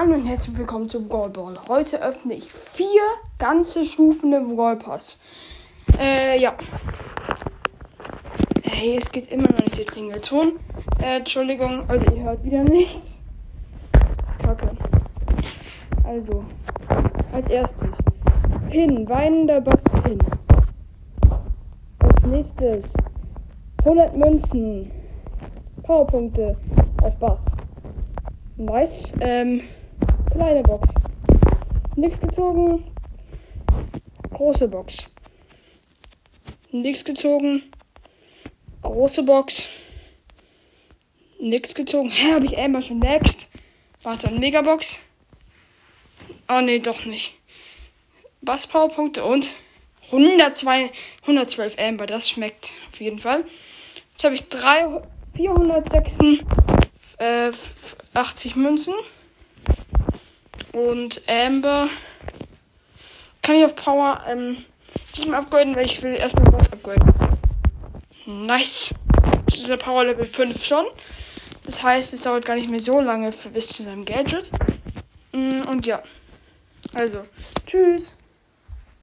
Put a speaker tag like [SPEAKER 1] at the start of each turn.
[SPEAKER 1] Hallo und herzlich willkommen zum Brawl Ball. Heute öffne ich vier ganze Stufen im Brawl Pass. Äh, ja. Hey, es geht immer noch nicht der Klingelton. Äh, Entschuldigung, also ihr hört wieder nichts. Kacke. Also, als erstes. Pin, weinender Box Pin. Als nächstes. 100 Münzen. Powerpunkte auf Bass. Nice. Ähm, kleine Box. Nix gezogen. Große Box. Nix gezogen. Große Box. Nix gezogen. Hä, habe ich einmal schon next? Warte, Megabox. Oh nee, doch nicht. Bass Powerpunkte und 102, 112 Amber. Das schmeckt auf jeden Fall. Jetzt habe ich 3, 406 äh, 80 Münzen. Und Amber kann ich auf Power ähm, 7 upgraden, weil ich will erstmal was upgraden. Nice. Das ist der Power Level 5 schon. Das heißt, es dauert gar nicht mehr so lange für bis zu seinem Gadget. Mm, und ja. Also, tschüss.